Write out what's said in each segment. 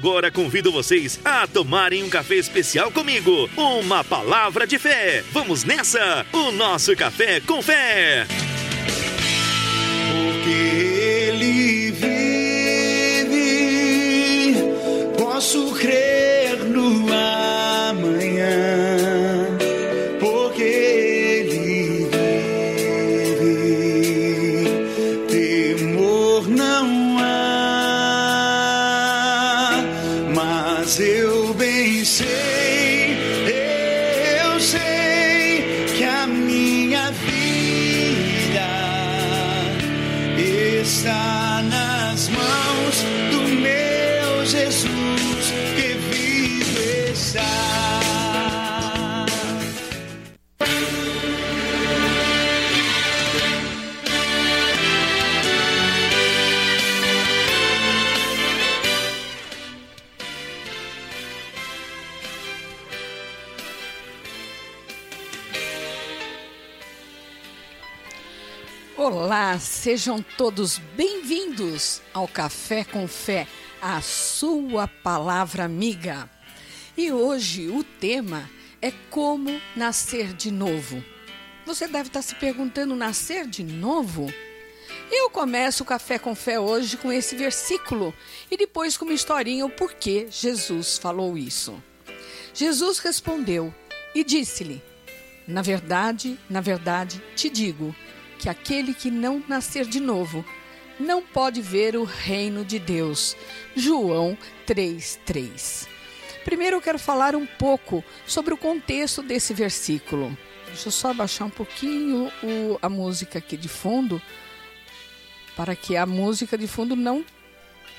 agora convido vocês a tomarem um café especial comigo. Uma palavra de fé. Vamos nessa? O nosso café com fé. Olá, sejam todos bem-vindos ao Café com Fé, a sua palavra amiga. E hoje o tema é como nascer de novo. Você deve estar se perguntando: nascer de novo? Eu começo o Café com Fé hoje com esse versículo e depois com uma historinha o porquê Jesus falou isso. Jesus respondeu e disse-lhe: Na verdade, na verdade, te digo que aquele que não nascer de novo não pode ver o reino de Deus. João 3:3. Primeiro eu quero falar um pouco sobre o contexto desse versículo. Deixa eu só abaixar um pouquinho o, a música aqui de fundo, para que a música de fundo não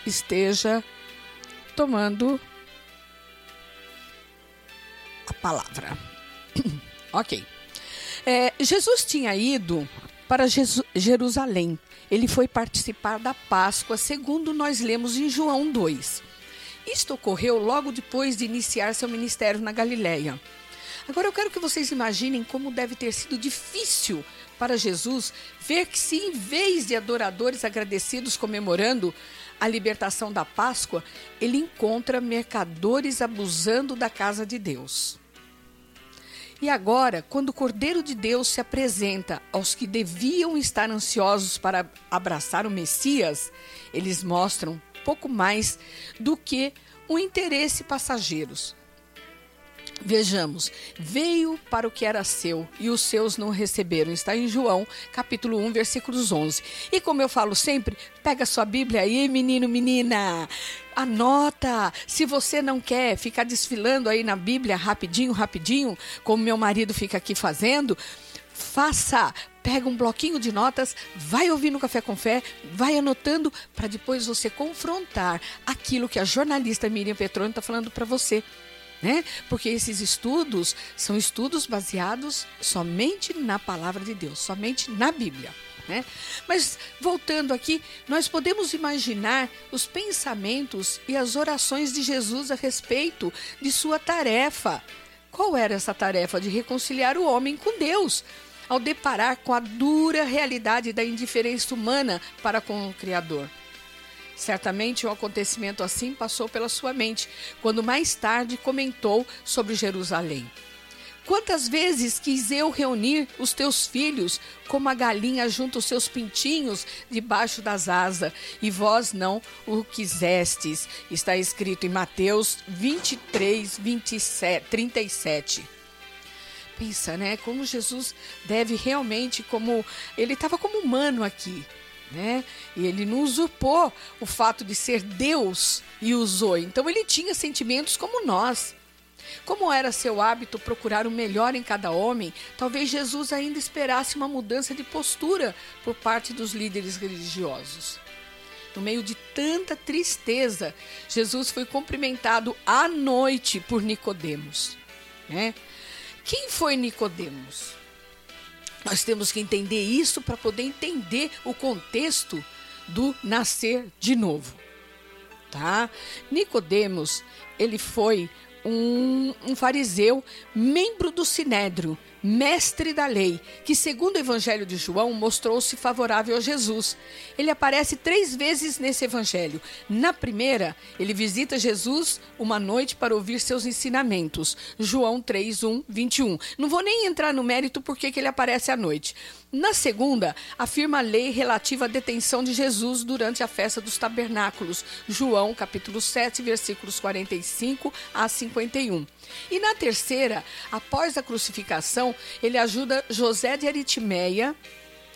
esteja tomando a palavra. ok. É, Jesus tinha ido para Jerusalém. Ele foi participar da Páscoa, segundo nós lemos em João 2. Isto ocorreu logo depois de iniciar seu ministério na Galiléia. Agora eu quero que vocês imaginem como deve ter sido difícil para Jesus ver que, se em vez de adoradores agradecidos comemorando a libertação da Páscoa, ele encontra mercadores abusando da casa de Deus. E agora, quando o Cordeiro de Deus se apresenta aos que deviam estar ansiosos para abraçar o Messias, eles mostram pouco mais do que um interesse passageiros. Vejamos, veio para o que era seu e os seus não receberam. Está em João, capítulo 1, versículos 11. E como eu falo sempre, pega sua Bíblia aí, menino, menina. Anota. Se você não quer ficar desfilando aí na Bíblia rapidinho, rapidinho, como meu marido fica aqui fazendo, faça. Pega um bloquinho de notas, vai ouvir no Café com Fé, vai anotando para depois você confrontar aquilo que a jornalista Miriam Petroni está falando para você né? Porque esses estudos são estudos baseados somente na palavra de Deus, somente na Bíblia. Né? Mas voltando aqui, nós podemos imaginar os pensamentos e as orações de Jesus a respeito de sua tarefa. Qual era essa tarefa? De reconciliar o homem com Deus, ao deparar com a dura realidade da indiferença humana para com o Criador. Certamente um acontecimento assim passou pela sua mente, quando mais tarde comentou sobre Jerusalém. Quantas vezes quis eu reunir os teus filhos, como a galinha junta os seus pintinhos debaixo das asas, e vós não o quisestes. Está escrito em Mateus 23, 27, 37. Pensa, né? Como Jesus deve realmente, como ele estava como humano aqui, né? E ele não usurpou o fato de ser Deus e usou. Então ele tinha sentimentos como nós. Como era seu hábito procurar o melhor em cada homem, talvez Jesus ainda esperasse uma mudança de postura por parte dos líderes religiosos. No meio de tanta tristeza, Jesus foi cumprimentado à noite por Nicodemos, né? Quem foi Nicodemos? Nós temos que entender isso para poder entender o contexto do nascer de novo, tá? Nicodemos, ele foi um, um fariseu, membro do Sinédrio, mestre da lei, que, segundo o Evangelho de João, mostrou-se favorável a Jesus. Ele aparece três vezes nesse Evangelho. Na primeira, ele visita Jesus uma noite para ouvir seus ensinamentos. João 3, 1, 21. Não vou nem entrar no mérito porque que ele aparece à noite. Na segunda, afirma a lei relativa à detenção de Jesus durante a festa dos tabernáculos, João capítulo 7, versículos 45 a 51. E na terceira, após a crucificação, ele ajuda José de Aritimeia,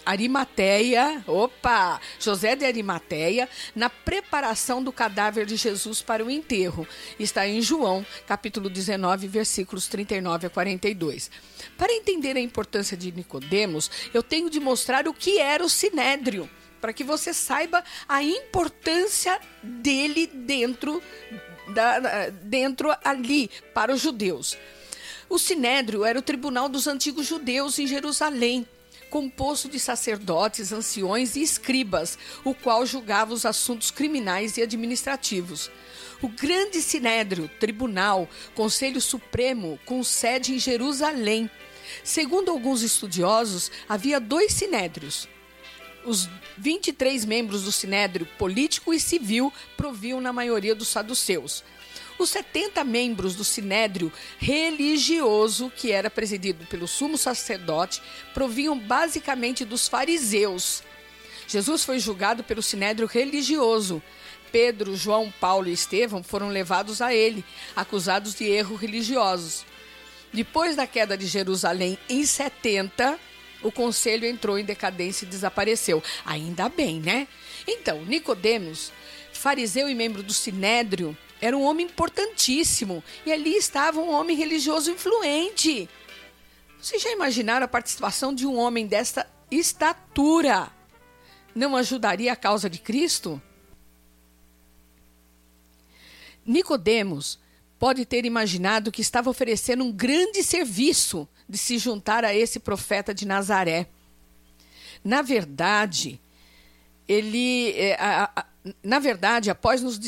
Arimateia, opa, José de Arimateia, na preparação do cadáver de Jesus para o enterro. Está em João, capítulo 19, versículos 39 a 42. Para entender a importância de Nicodemos, eu tenho de mostrar o que era o sinédrio, para que você saiba a importância dele dentro da, dentro ali para os judeus. O sinédrio era o tribunal dos antigos judeus em Jerusalém composto de sacerdotes, anciões e escribas, o qual julgava os assuntos criminais e administrativos. O Grande Sinédrio, Tribunal, Conselho Supremo, com sede em Jerusalém. Segundo alguns estudiosos, havia dois sinédrios. Os 23 membros do sinédrio político e civil proviam na maioria dos saduceus. Os 70 membros do sinédrio religioso, que era presidido pelo sumo sacerdote, provinham basicamente dos fariseus. Jesus foi julgado pelo sinédrio religioso. Pedro, João, Paulo e Estevão foram levados a ele, acusados de erros religiosos. Depois da queda de Jerusalém em 70, o conselho entrou em decadência e desapareceu. Ainda bem, né? Então, Nicodemos, fariseu e membro do sinédrio, era um homem importantíssimo. E ali estava um homem religioso influente. Vocês já imaginaram a participação de um homem desta estatura? Não ajudaria a causa de Cristo? Nicodemos pode ter imaginado que estava oferecendo um grande serviço de se juntar a esse profeta de Nazaré. Na verdade, ele eh, a, a, na verdade, após nos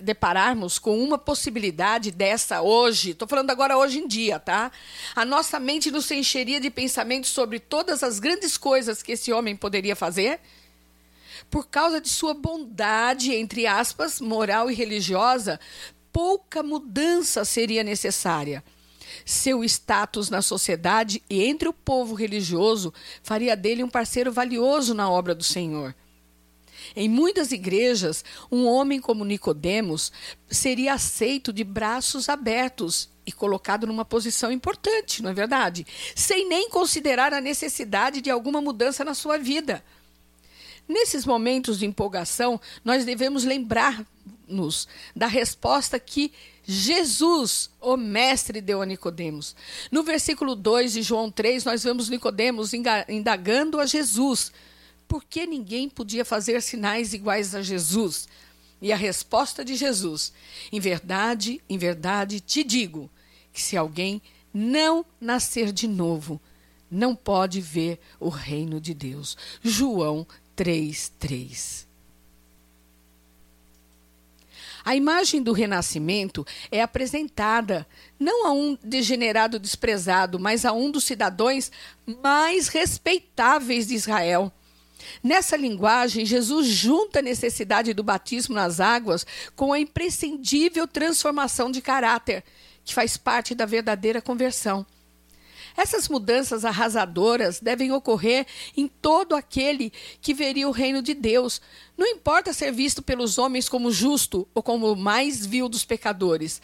depararmos com uma possibilidade dessa hoje, estou falando agora hoje em dia, tá? A nossa mente nos encheria de pensamentos sobre todas as grandes coisas que esse homem poderia fazer. Por causa de sua bondade, entre aspas, moral e religiosa, pouca mudança seria necessária. Seu status na sociedade e entre o povo religioso faria dele um parceiro valioso na obra do Senhor. Em muitas igrejas, um homem como Nicodemos seria aceito de braços abertos e colocado numa posição importante, não é verdade? Sem nem considerar a necessidade de alguma mudança na sua vida. Nesses momentos de empolgação, nós devemos lembrar-nos da resposta que Jesus, o mestre, deu a Nicodemos. No versículo 2 de João 3, nós vemos Nicodemos indagando a Jesus por que ninguém podia fazer sinais iguais a Jesus? E a resposta de Jesus: Em verdade, em verdade te digo que se alguém não nascer de novo, não pode ver o reino de Deus. João 3:3. A imagem do renascimento é apresentada não a um degenerado desprezado, mas a um dos cidadãos mais respeitáveis de Israel. Nessa linguagem, Jesus junta a necessidade do batismo nas águas com a imprescindível transformação de caráter, que faz parte da verdadeira conversão. Essas mudanças arrasadoras devem ocorrer em todo aquele que veria o reino de Deus. Não importa ser visto pelos homens como justo ou como o mais vil dos pecadores.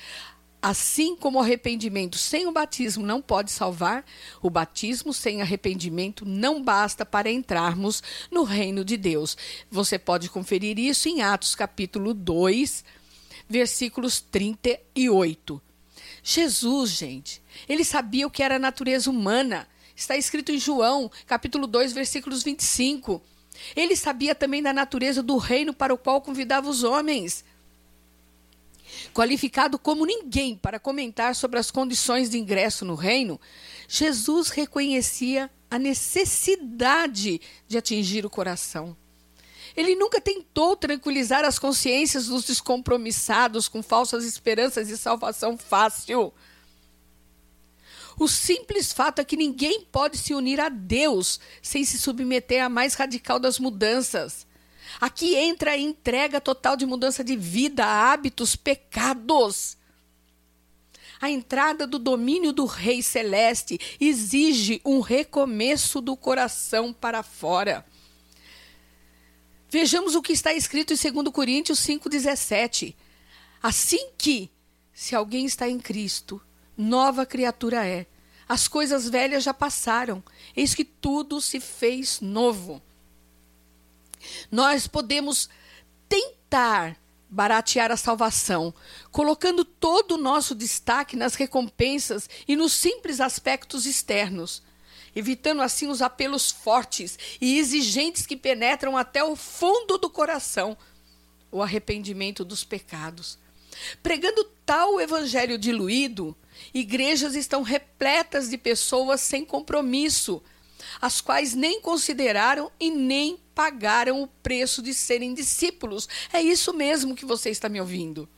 Assim como o arrependimento sem o batismo não pode salvar, o batismo sem arrependimento não basta para entrarmos no reino de Deus. Você pode conferir isso em Atos capítulo 2, versículos 38. Jesus, gente, ele sabia o que era a natureza humana. Está escrito em João, capítulo 2, versículos 25. Ele sabia também da natureza do reino para o qual convidava os homens qualificado como ninguém para comentar sobre as condições de ingresso no reino, Jesus reconhecia a necessidade de atingir o coração. Ele nunca tentou tranquilizar as consciências dos descompromissados com falsas esperanças de salvação fácil. O simples fato é que ninguém pode se unir a Deus sem se submeter à mais radical das mudanças. Aqui entra a entrega total de mudança de vida, hábitos, pecados. A entrada do domínio do Rei Celeste exige um recomeço do coração para fora. Vejamos o que está escrito em 2 Coríntios 5,17. Assim que, se alguém está em Cristo, nova criatura é. As coisas velhas já passaram, eis que tudo se fez novo. Nós podemos tentar baratear a salvação, colocando todo o nosso destaque nas recompensas e nos simples aspectos externos, evitando assim os apelos fortes e exigentes que penetram até o fundo do coração, o arrependimento dos pecados. Pregando tal evangelho diluído, igrejas estão repletas de pessoas sem compromisso, as quais nem consideraram e nem pagaram o preço de serem discípulos. É isso mesmo que você está me ouvindo.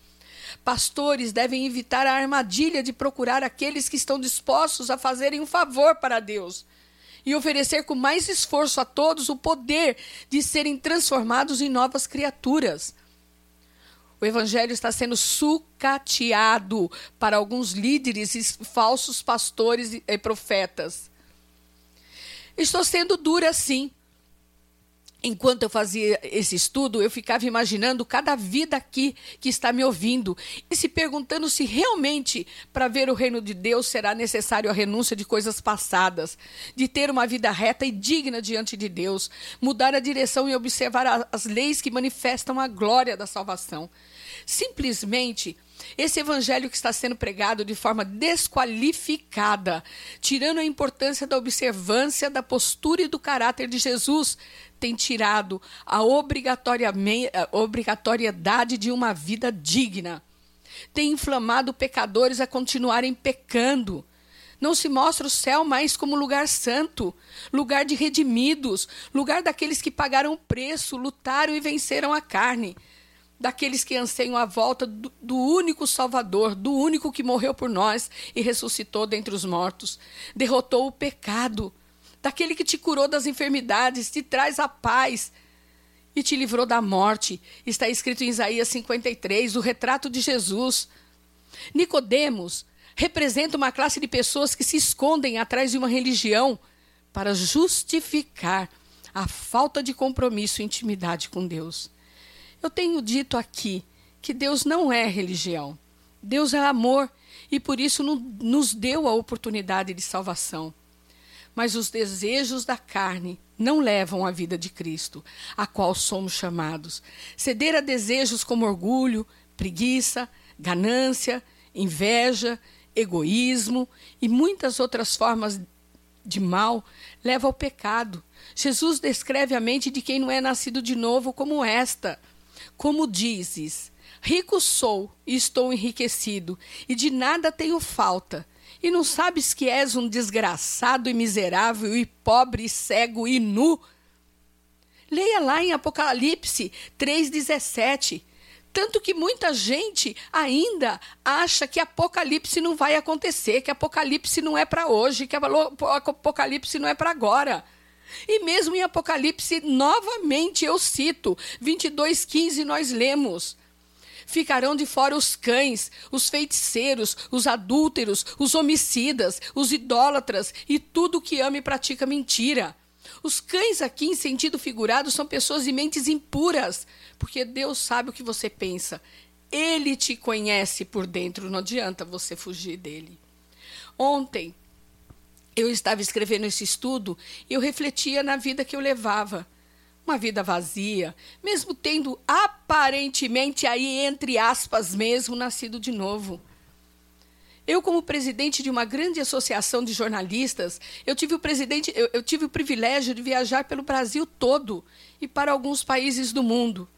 Pastores devem evitar a armadilha de procurar aqueles que estão dispostos a fazerem um favor para Deus e oferecer com mais esforço a todos o poder de serem transformados em novas criaturas. O evangelho está sendo sucateado para alguns líderes e falsos pastores e profetas. Estou sendo dura, sim. Enquanto eu fazia esse estudo, eu ficava imaginando cada vida aqui que está me ouvindo e se perguntando se realmente, para ver o reino de Deus, será necessário a renúncia de coisas passadas, de ter uma vida reta e digna diante de Deus, mudar a direção e observar as leis que manifestam a glória da salvação. Simplesmente esse evangelho que está sendo pregado de forma desqualificada, tirando a importância da observância da postura e do caráter de Jesus, tem tirado a obrigatoriedade de uma vida digna. Tem inflamado pecadores a continuarem pecando. Não se mostra o céu mais como lugar santo, lugar de redimidos, lugar daqueles que pagaram o preço, lutaram e venceram a carne daqueles que anseiam a volta do, do, único Salvador, do único que morreu por nós e ressuscitou dentre os mortos, derrotou o pecado, daquele que te curou das enfermidades, te traz a paz e te livrou da morte. Está escrito em Isaías 53, o retrato de Jesus. Nicodemos representa uma classe de pessoas que se escondem atrás de uma religião para justificar a falta de compromisso e intimidade com Deus. Eu tenho dito aqui que Deus não é religião. Deus é amor e por isso nos deu a oportunidade de salvação. Mas os desejos da carne não levam à vida de Cristo, a qual somos chamados. Ceder a desejos como orgulho, preguiça, ganância, inveja, egoísmo e muitas outras formas de mal leva ao pecado. Jesus descreve a mente de quem não é nascido de novo como esta como dizes: Rico sou e estou enriquecido, e de nada tenho falta. E não sabes que és um desgraçado e miserável, e pobre, e cego e nu? Leia lá em Apocalipse 3,17. Tanto que muita gente ainda acha que Apocalipse não vai acontecer, que Apocalipse não é para hoje, que Apocalipse não é para agora. E mesmo em Apocalipse, novamente eu cito, 22:15 nós lemos: Ficarão de fora os cães, os feiticeiros, os adúlteros, os homicidas, os idólatras e tudo que ama e pratica mentira. Os cães aqui, em sentido figurado, são pessoas de mentes impuras, porque Deus sabe o que você pensa. Ele te conhece por dentro, não adianta você fugir dele. Ontem, eu estava escrevendo esse estudo e eu refletia na vida que eu levava. Uma vida vazia, mesmo tendo aparentemente aí, entre aspas mesmo, nascido de novo. Eu, como presidente de uma grande associação de jornalistas, eu tive o presidente, eu, eu tive o privilégio de viajar pelo Brasil todo e para alguns países do mundo.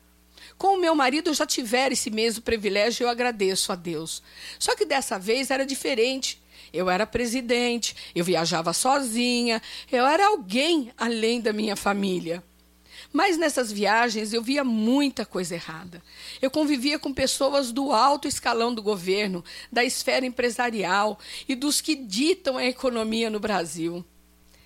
Com o meu marido eu já tivera esse mesmo privilégio e eu agradeço a Deus. Só que dessa vez era diferente. Eu era presidente, eu viajava sozinha, eu era alguém além da minha família. Mas nessas viagens eu via muita coisa errada. Eu convivia com pessoas do alto escalão do governo, da esfera empresarial e dos que ditam a economia no Brasil.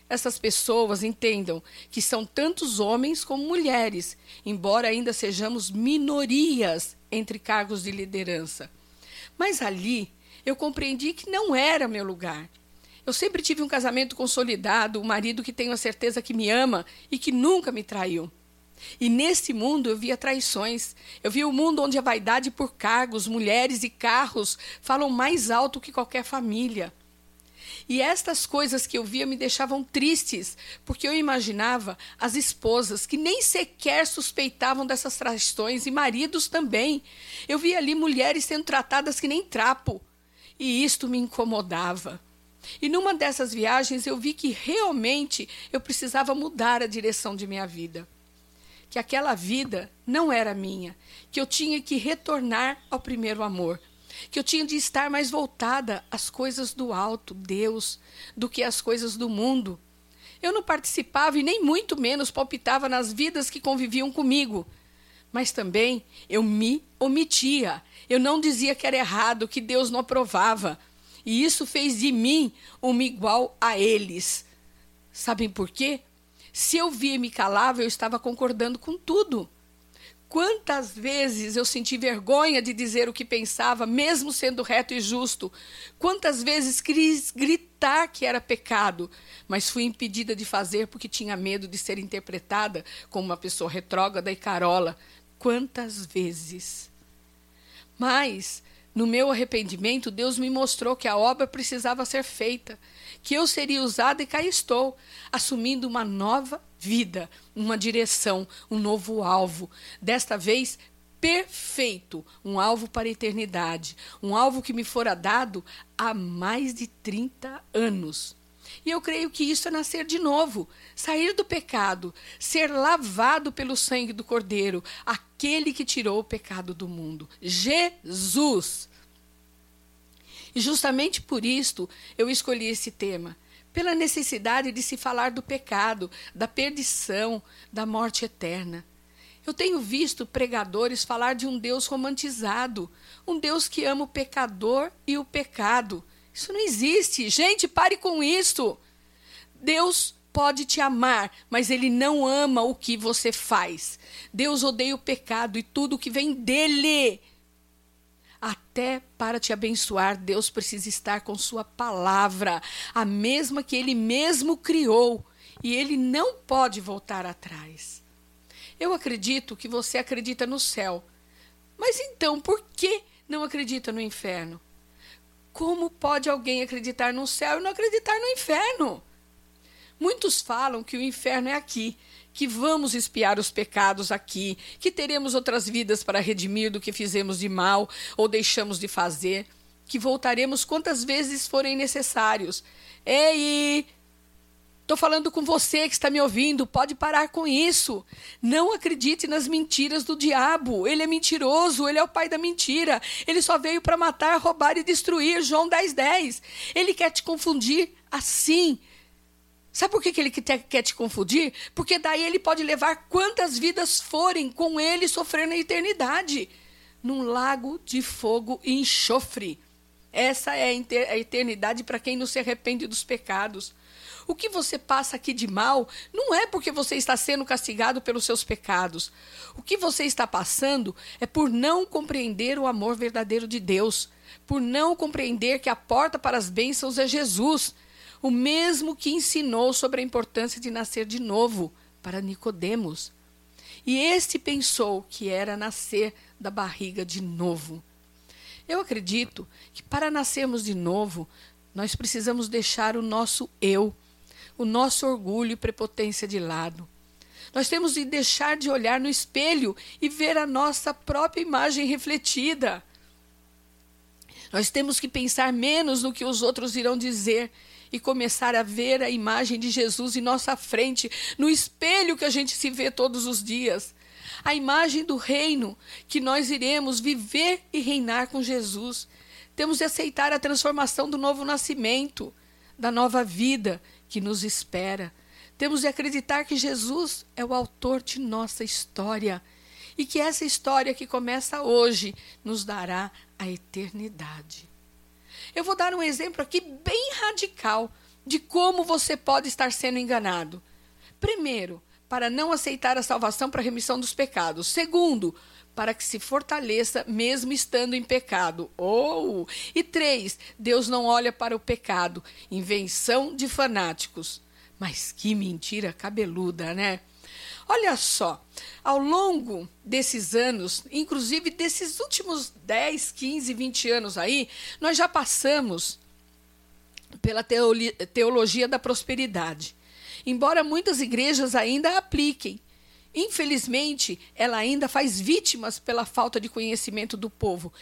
Essas pessoas entendam que são tantos homens como mulheres, embora ainda sejamos minorias entre cargos de liderança. Mas ali eu compreendi que não era meu lugar. Eu sempre tive um casamento consolidado, um marido que tenho a certeza que me ama e que nunca me traiu. E nesse mundo eu via traições. Eu via o um mundo onde a vaidade por cargos, mulheres e carros falam mais alto que qualquer família. E estas coisas que eu via me deixavam tristes, porque eu imaginava as esposas que nem sequer suspeitavam dessas traições e maridos também. Eu via ali mulheres sendo tratadas que nem trapo. E isto me incomodava. E numa dessas viagens eu vi que realmente eu precisava mudar a direção de minha vida. Que aquela vida não era minha, que eu tinha que retornar ao primeiro amor, que eu tinha de estar mais voltada às coisas do alto, Deus, do que às coisas do mundo. Eu não participava e nem muito menos palpitava nas vidas que conviviam comigo. Mas também eu me omitia. Eu não dizia que era errado, que Deus não aprovava. E isso fez de mim uma igual a eles. Sabem por quê? Se eu via e me calava, eu estava concordando com tudo. Quantas vezes eu senti vergonha de dizer o que pensava, mesmo sendo reto e justo? Quantas vezes quis gritar que era pecado, mas fui impedida de fazer porque tinha medo de ser interpretada como uma pessoa retrógrada e carola? Quantas vezes? Mas no meu arrependimento, Deus me mostrou que a obra precisava ser feita, que eu seria usada e cá estou, assumindo uma nova vida, uma direção, um novo alvo. Desta vez, perfeito, um alvo para a eternidade, um alvo que me fora dado há mais de 30 anos. E eu creio que isso é nascer de novo, sair do pecado, ser lavado pelo sangue do Cordeiro, aquele que tirou o pecado do mundo. Jesus. E justamente por isto eu escolhi esse tema, pela necessidade de se falar do pecado, da perdição, da morte eterna. Eu tenho visto pregadores falar de um Deus romantizado, um Deus que ama o pecador e o pecado. Isso não existe. Gente, pare com isso. Deus pode te amar, mas ele não ama o que você faz. Deus odeia o pecado e tudo que vem dele. Até para te abençoar, Deus precisa estar com sua palavra, a mesma que ele mesmo criou, e ele não pode voltar atrás. Eu acredito que você acredita no céu. Mas então, por que não acredita no inferno? Como pode alguém acreditar no céu e não acreditar no inferno? Muitos falam que o inferno é aqui, que vamos espiar os pecados aqui, que teremos outras vidas para redimir do que fizemos de mal ou deixamos de fazer, que voltaremos quantas vezes forem necessários. Ei, Estou falando com você que está me ouvindo, pode parar com isso. Não acredite nas mentiras do diabo. Ele é mentiroso, ele é o pai da mentira. Ele só veio para matar, roubar e destruir. João 10, 10. Ele quer te confundir assim. Sabe por que, ele quer te confundir? Porque daí ele pode levar quantas vidas forem com ele sofrer na eternidade num lago de fogo e enxofre. Essa é a eternidade para quem não se arrepende dos pecados. O que você passa aqui de mal não é porque você está sendo castigado pelos seus pecados. O que você está passando é por não compreender o amor verdadeiro de Deus, por não compreender que a porta para as bênçãos é Jesus, o mesmo que ensinou sobre a importância de nascer de novo para Nicodemos. E este pensou que era nascer da barriga de novo. Eu acredito que para nascermos de novo, nós precisamos deixar o nosso eu, o nosso orgulho e prepotência de lado. Nós temos de deixar de olhar no espelho e ver a nossa própria imagem refletida. Nós temos que pensar menos no que os outros irão dizer e começar a ver a imagem de Jesus em nossa frente, no espelho que a gente se vê todos os dias. A imagem do reino que nós iremos viver e reinar com Jesus. Temos de aceitar a transformação do novo nascimento, da nova vida que nos espera. Temos de acreditar que Jesus é o autor de nossa história e que essa história que começa hoje nos dará a eternidade. Eu vou dar um exemplo aqui bem radical de como você pode estar sendo enganado. Primeiro, para não aceitar a salvação para a remissão dos pecados. Segundo, para que se fortaleça mesmo estando em pecado. Ou oh! e três, Deus não olha para o pecado, invenção de fanáticos. Mas que mentira cabeluda, né? Olha só, ao longo desses anos, inclusive desses últimos 10, 15, 20 anos aí, nós já passamos pela teologia da prosperidade. Embora muitas igrejas ainda apliquem, infelizmente, ela ainda faz vítimas pela falta de conhecimento do povo,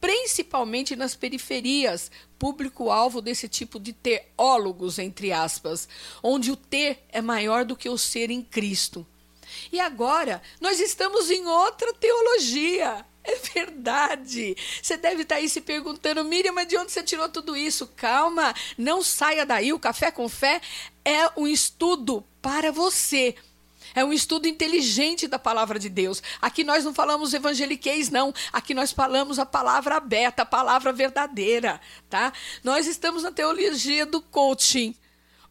principalmente nas periferias, público-alvo desse tipo de teólogos, entre aspas, onde o ter é maior do que o ser em Cristo. E agora, nós estamos em outra teologia. É verdade. Você deve estar aí se perguntando, Miriam, mas de onde você tirou tudo isso? Calma, não saia daí. O Café com Fé é um estudo para você. É um estudo inteligente da palavra de Deus. Aqui nós não falamos evangeliquez, não. Aqui nós falamos a palavra aberta, a palavra verdadeira, tá? Nós estamos na teologia do coaching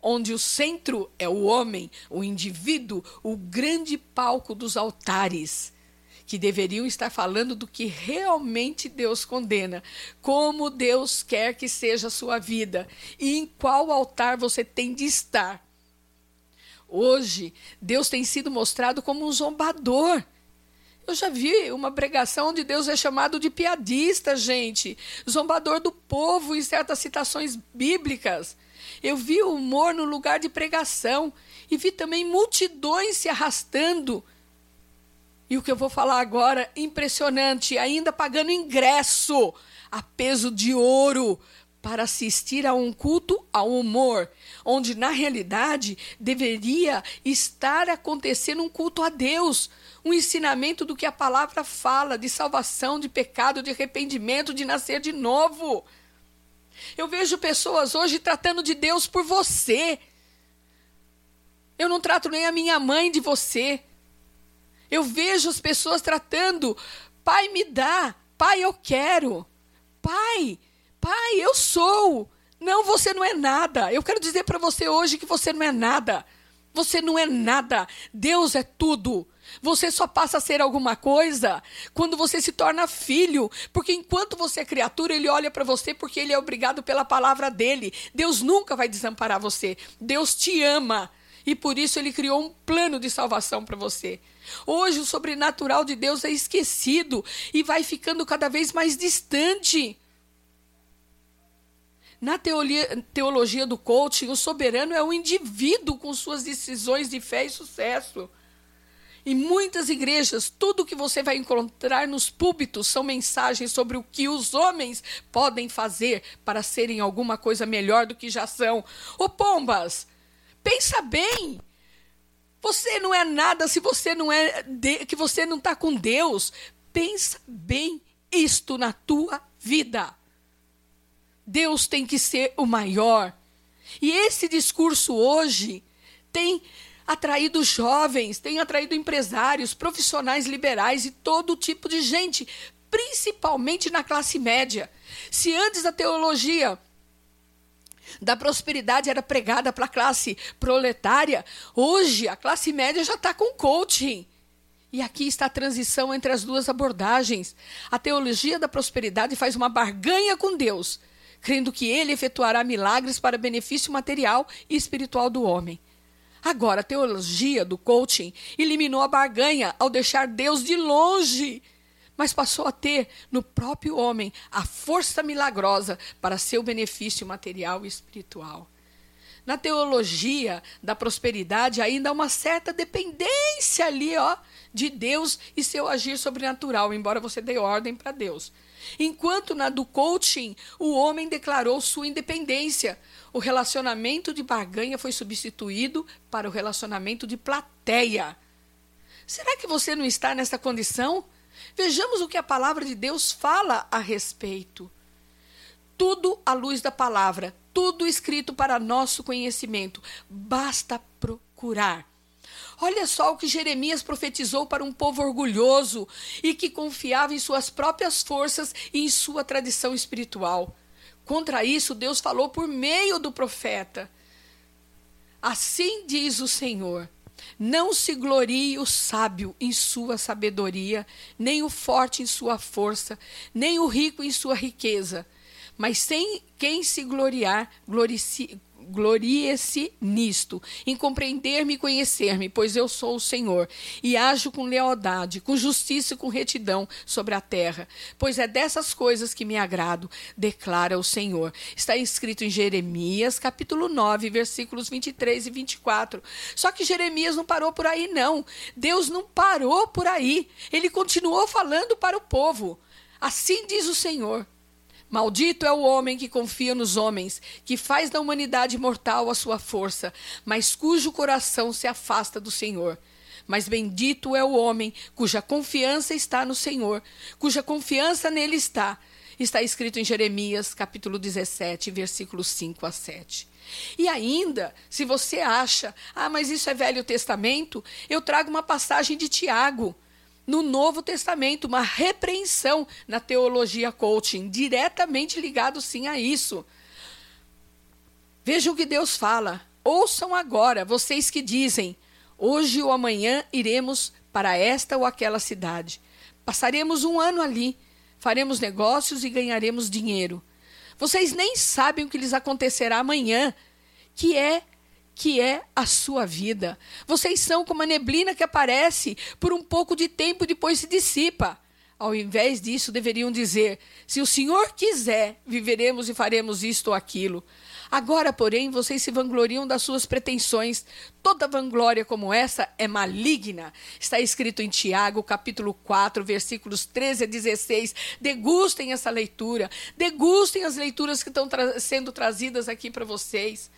onde o centro é o homem, o indivíduo, o grande palco dos altares, que deveriam estar falando do que realmente Deus condena, como Deus quer que seja a sua vida e em qual altar você tem de estar. Hoje, Deus tem sido mostrado como um zombador. Eu já vi uma pregação onde Deus é chamado de piadista, gente, zombador do povo em certas citações bíblicas. Eu vi o humor no lugar de pregação e vi também multidões se arrastando. E o que eu vou falar agora, impressionante, ainda pagando ingresso a peso de ouro para assistir a um culto ao humor, onde na realidade deveria estar acontecendo um culto a Deus, um ensinamento do que a palavra fala de salvação, de pecado, de arrependimento, de nascer de novo. Eu vejo pessoas hoje tratando de Deus por você. Eu não trato nem a minha mãe de você. Eu vejo as pessoas tratando, pai me dá, pai eu quero, pai, pai eu sou. Não, você não é nada. Eu quero dizer para você hoje que você não é nada. Você não é nada. Deus é tudo. Você só passa a ser alguma coisa quando você se torna filho, porque enquanto você é criatura, ele olha para você porque ele é obrigado pela palavra dele. Deus nunca vai desamparar você. Deus te ama e por isso ele criou um plano de salvação para você. Hoje o sobrenatural de Deus é esquecido e vai ficando cada vez mais distante. Na teologia do coaching, o soberano é o indivíduo com suas decisões de fé e sucesso. Em muitas igrejas, tudo que você vai encontrar nos púlpitos são mensagens sobre o que os homens podem fazer para serem alguma coisa melhor do que já são. Ô pombas, pensa bem. Você não é nada se você não é de, que você não está com Deus. Pensa bem isto na tua vida. Deus tem que ser o maior. E esse discurso hoje tem atraído jovens, tem atraído empresários, profissionais liberais e todo tipo de gente, principalmente na classe média. Se antes a teologia da prosperidade era pregada para a classe proletária, hoje a classe média já está com coaching. E aqui está a transição entre as duas abordagens. A teologia da prosperidade faz uma barganha com Deus, crendo que ele efetuará milagres para benefício material e espiritual do homem. Agora, a teologia do coaching eliminou a barganha ao deixar Deus de longe, mas passou a ter no próprio homem a força milagrosa para seu benefício material e espiritual. Na teologia da prosperidade ainda há uma certa dependência ali, ó, de Deus e seu agir sobrenatural, embora você dê ordem para Deus. Enquanto na do coaching, o homem declarou sua independência, o relacionamento de barganha foi substituído para o relacionamento de plateia. Será que você não está nessa condição? Vejamos o que a palavra de Deus fala a respeito. Tudo à luz da palavra, tudo escrito para nosso conhecimento. Basta procurar curar. Olha só o que Jeremias profetizou para um povo orgulhoso e que confiava em suas próprias forças e em sua tradição espiritual. Contra isso, Deus falou por meio do profeta. Assim diz o Senhor: Não se glorie o sábio em sua sabedoria, nem o forte em sua força, nem o rico em sua riqueza. Mas sem quem se gloriar, glorifique glorie-se nisto, em compreender-me e conhecer-me, pois eu sou o Senhor, e ajo com lealdade, com justiça e com retidão sobre a terra, pois é dessas coisas que me agrado, declara o Senhor. Está escrito em Jeremias, capítulo 9, versículos 23 e 24. Só que Jeremias não parou por aí, não. Deus não parou por aí. Ele continuou falando para o povo. Assim diz o Senhor. Maldito é o homem que confia nos homens, que faz da humanidade mortal a sua força, mas cujo coração se afasta do Senhor. Mas bendito é o homem cuja confiança está no Senhor, cuja confiança nele está. Está escrito em Jeremias, capítulo 17, versículos 5 a 7. E ainda, se você acha, ah, mas isso é Velho Testamento, eu trago uma passagem de Tiago no Novo Testamento, uma repreensão na teologia coaching, diretamente ligado sim a isso. Vejam o que Deus fala. Ouçam agora, vocês que dizem: hoje ou amanhã iremos para esta ou aquela cidade. Passaremos um ano ali, faremos negócios e ganharemos dinheiro. Vocês nem sabem o que lhes acontecerá amanhã, que é que é a sua vida. Vocês são como a neblina que aparece por um pouco de tempo e depois se dissipa. Ao invés disso, deveriam dizer: Se o Senhor quiser, viveremos e faremos isto ou aquilo. Agora, porém, vocês se vangloriam das suas pretensões. Toda vanglória como essa é maligna. Está escrito em Tiago, capítulo 4, versículos 13 a 16. Degustem essa leitura. Degustem as leituras que estão tra sendo trazidas aqui para vocês.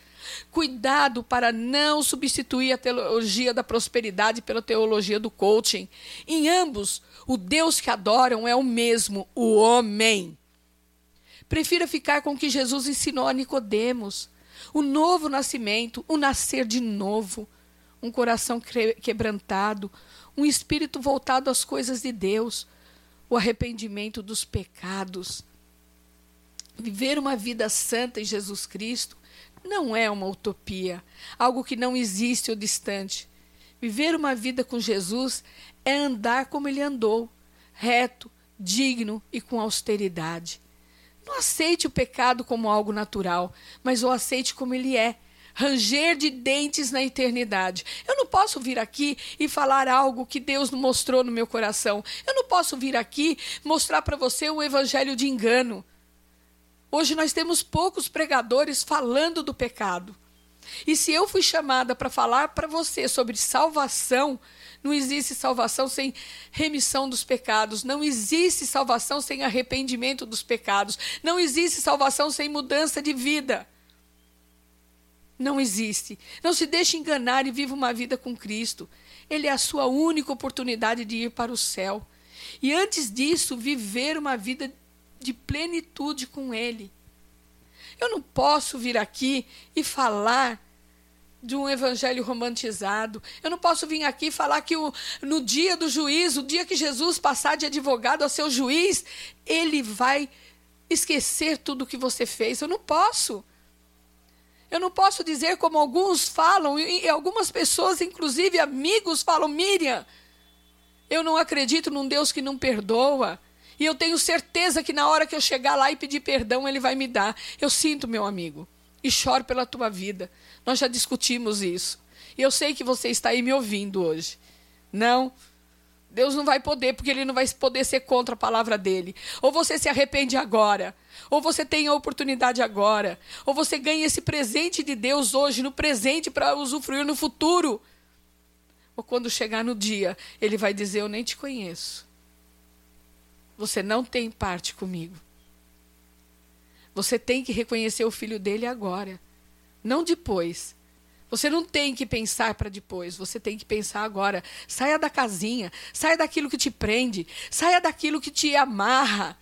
Cuidado para não substituir a teologia da prosperidade pela teologia do coaching. Em ambos, o Deus que adoram é o mesmo, o homem. Prefira ficar com o que Jesus ensinou a Nicodemos, o novo nascimento, o nascer de novo, um coração quebrantado, um espírito voltado às coisas de Deus, o arrependimento dos pecados. Viver uma vida santa em Jesus Cristo não é uma utopia, algo que não existe ou distante. Viver uma vida com Jesus é andar como ele andou, reto, digno e com austeridade. Não aceite o pecado como algo natural, mas o aceite como ele é. Ranger de dentes na eternidade. Eu não posso vir aqui e falar algo que Deus não mostrou no meu coração. Eu não posso vir aqui mostrar para você um evangelho de engano. Hoje nós temos poucos pregadores falando do pecado. E se eu fui chamada para falar para você sobre salvação, não existe salvação sem remissão dos pecados, não existe salvação sem arrependimento dos pecados, não existe salvação sem mudança de vida. Não existe. Não se deixe enganar e viva uma vida com Cristo. Ele é a sua única oportunidade de ir para o céu. E antes disso, viver uma vida de plenitude com Ele. Eu não posso vir aqui e falar de um evangelho romantizado. Eu não posso vir aqui falar que o, no dia do juízo, o dia que Jesus passar de advogado a seu juiz, ele vai esquecer tudo o que você fez. Eu não posso. Eu não posso dizer como alguns falam, e algumas pessoas, inclusive amigos, falam: Miriam, eu não acredito num Deus que não perdoa. E eu tenho certeza que na hora que eu chegar lá e pedir perdão, ele vai me dar. Eu sinto, meu amigo, e choro pela tua vida. Nós já discutimos isso. E eu sei que você está aí me ouvindo hoje. Não. Deus não vai poder, porque ele não vai poder ser contra a palavra dele. Ou você se arrepende agora, ou você tem a oportunidade agora, ou você ganha esse presente de Deus hoje, no presente, para usufruir no futuro. Ou quando chegar no dia, ele vai dizer: Eu nem te conheço. Você não tem parte comigo. Você tem que reconhecer o filho dele agora, não depois. Você não tem que pensar para depois, você tem que pensar agora. Saia da casinha, saia daquilo que te prende, saia daquilo que te amarra.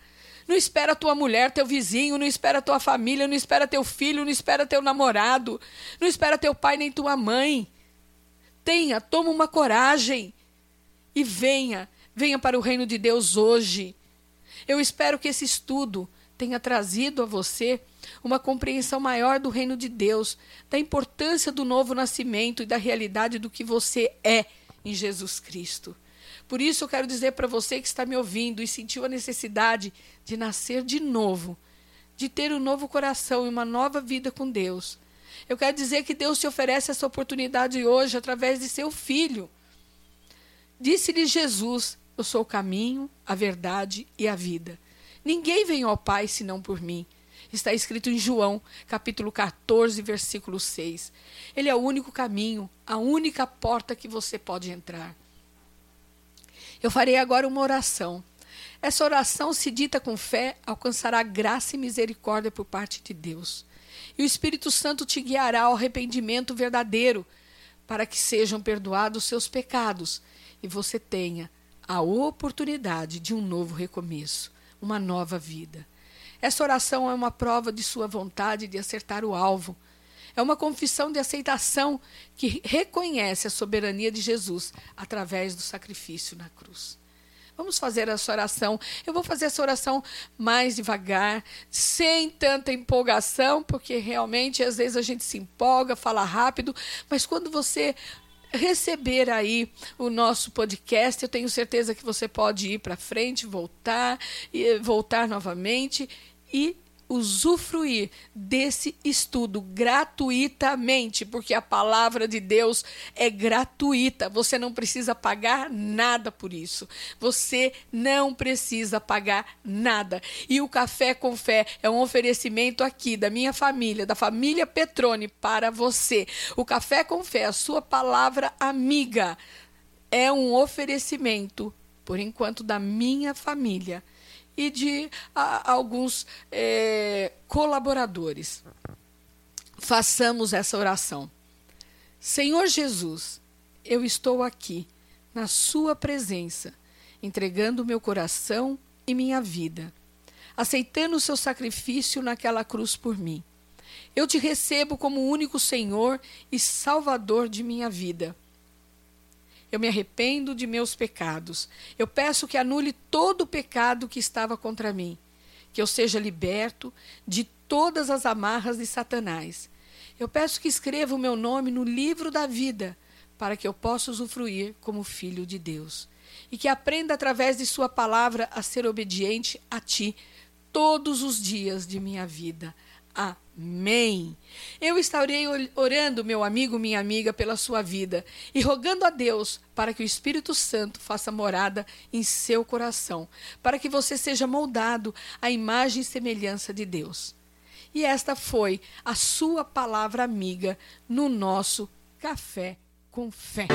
Não espera tua mulher, teu vizinho, não espera tua família, não espera teu filho, não espera teu namorado, não espera teu pai nem tua mãe. tenha, toma uma coragem e venha, venha para o reino de Deus hoje. Eu espero que esse estudo tenha trazido a você uma compreensão maior do reino de Deus, da importância do novo nascimento e da realidade do que você é em Jesus Cristo. Por isso eu quero dizer para você que está me ouvindo e sentiu a necessidade de nascer de novo, de ter um novo coração e uma nova vida com Deus. Eu quero dizer que Deus te oferece essa oportunidade hoje através de seu filho. Disse-lhe Jesus: Eu sou o caminho, a verdade e a vida. Ninguém vem ao Pai senão por mim. Está escrito em João, capítulo 14, versículo 6. Ele é o único caminho, a única porta que você pode entrar. Eu farei agora uma oração. Essa oração, se dita com fé, alcançará graça e misericórdia por parte de Deus. E o Espírito Santo te guiará ao arrependimento verdadeiro, para que sejam perdoados os seus pecados e você tenha a oportunidade de um novo recomeço, uma nova vida. Essa oração é uma prova de sua vontade de acertar o alvo. É uma confissão de aceitação que reconhece a soberania de Jesus através do sacrifício na cruz. Vamos fazer essa oração. Eu vou fazer essa oração mais devagar, sem tanta empolgação, porque realmente às vezes a gente se empolga, fala rápido, mas quando você receber aí o nosso podcast, eu tenho certeza que você pode ir para frente, voltar voltar novamente. E usufruir desse estudo gratuitamente, porque a palavra de Deus é gratuita. Você não precisa pagar nada por isso. Você não precisa pagar nada. E o Café com Fé é um oferecimento aqui da minha família, da família Petrone, para você. O Café com Fé, a sua palavra amiga, é um oferecimento, por enquanto, da minha família e de a, alguns é, colaboradores. Façamos essa oração. Senhor Jesus, eu estou aqui, na Sua presença, entregando meu coração e minha vida, aceitando o seu sacrifício naquela cruz por mim. Eu te recebo como único Senhor e Salvador de minha vida. Eu me arrependo de meus pecados. Eu peço que anule todo o pecado que estava contra mim, que eu seja liberto de todas as amarras de Satanás. Eu peço que escreva o meu nome no livro da vida, para que eu possa usufruir como filho de Deus. E que aprenda através de Sua palavra a ser obediente a Ti todos os dias de minha vida. Amém. Eu estarei orando, meu amigo, minha amiga, pela sua vida e rogando a Deus para que o Espírito Santo faça morada em seu coração, para que você seja moldado à imagem e semelhança de Deus. E esta foi a sua palavra amiga no nosso Café com Fé.